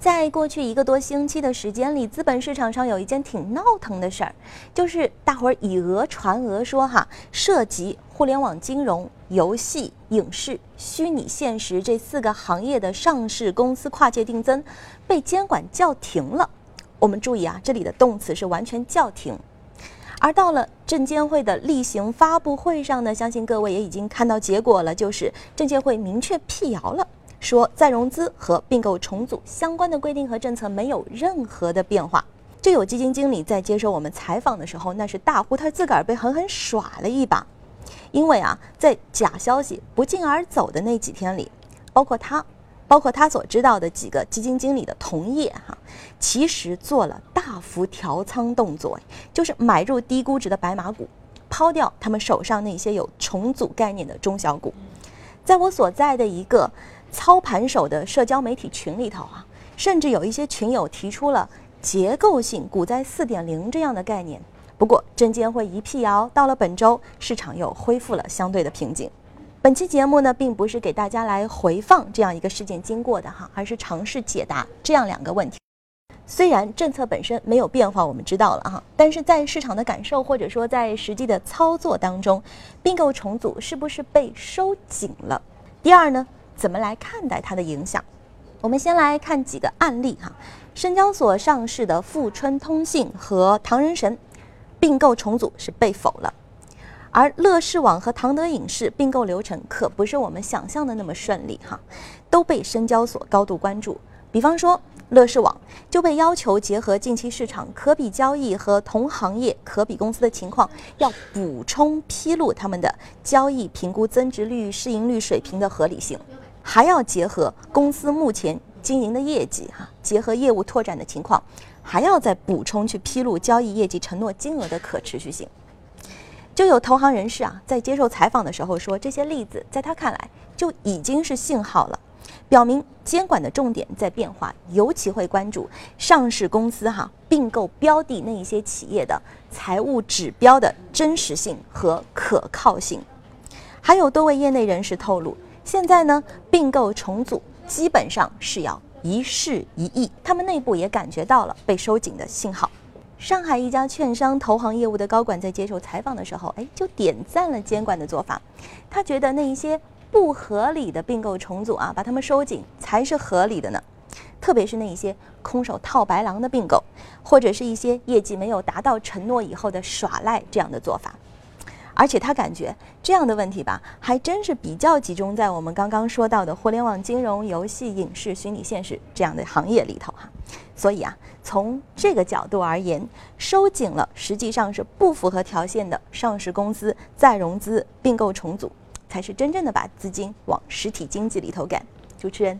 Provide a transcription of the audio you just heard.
在过去一个多星期的时间里，资本市场上有一件挺闹腾的事儿，就是大伙儿以讹传讹说哈，涉及互联网金融、游戏、影视、虚拟现实这四个行业的上市公司跨界定增被监管叫停了。我们注意啊，这里的动词是完全叫停。而到了证监会的例行发布会上呢，相信各位也已经看到结果了，就是证监会明确辟谣了。说再融资和并购重组相关的规定和政策没有任何的变化。就有基金经理在接受我们采访的时候，那是大呼他自个儿被狠狠耍了一把。因为啊，在假消息不胫而走的那几天里，包括他，包括他所知道的几个基金经理的同业哈，其实做了大幅调仓动作，就是买入低估值的白马股，抛掉他们手上那些有重组概念的中小股。在我所在的一个。操盘手的社交媒体群里头啊，甚至有一些群友提出了结构性股灾四点零这样的概念。不过证监会一辟谣，到了本周，市场又恢复了相对的平静。本期节目呢，并不是给大家来回放这样一个事件经过的哈，而是尝试解答这样两个问题。虽然政策本身没有变化，我们知道了哈，但是在市场的感受或者说在实际的操作当中，并购重组是不是被收紧了？第二呢？怎么来看待它的影响？我们先来看几个案例哈。深交所上市的富春通信和唐人神并购重组是被否了，而乐视网和唐德影视并购流程可不是我们想象的那么顺利哈，都被深交所高度关注。比方说。乐视网就被要求结合近期市场可比交易和同行业可比公司的情况，要补充披露他们的交易评估增值率、市盈率水平的合理性，还要结合公司目前经营的业绩，哈，结合业务拓展的情况，还要再补充去披露交易业绩承诺金额的可持续性。就有投行人士啊，在接受采访的时候说，这些例子在他看来就已经是信号了。表明监管的重点在变化，尤其会关注上市公司哈并购标的那一些企业的财务指标的真实性和可靠性。还有多位业内人士透露，现在呢并购重组基本上是要一事一议，他们内部也感觉到了被收紧的信号。上海一家券商投行业务的高管在接受采访的时候，哎，就点赞了监管的做法，他觉得那一些。不合理的并购重组啊，把他们收紧才是合理的呢。特别是那一些空手套白狼的并购，或者是一些业绩没有达到承诺以后的耍赖这样的做法。而且他感觉这样的问题吧，还真是比较集中在我们刚刚说到的互联网金融、游戏、影视、虚拟现实这样的行业里头哈。所以啊，从这个角度而言，收紧了实际上是不符合条件的上市公司再融资并购重组。才是真正的把资金往实体经济里头赶。主持人。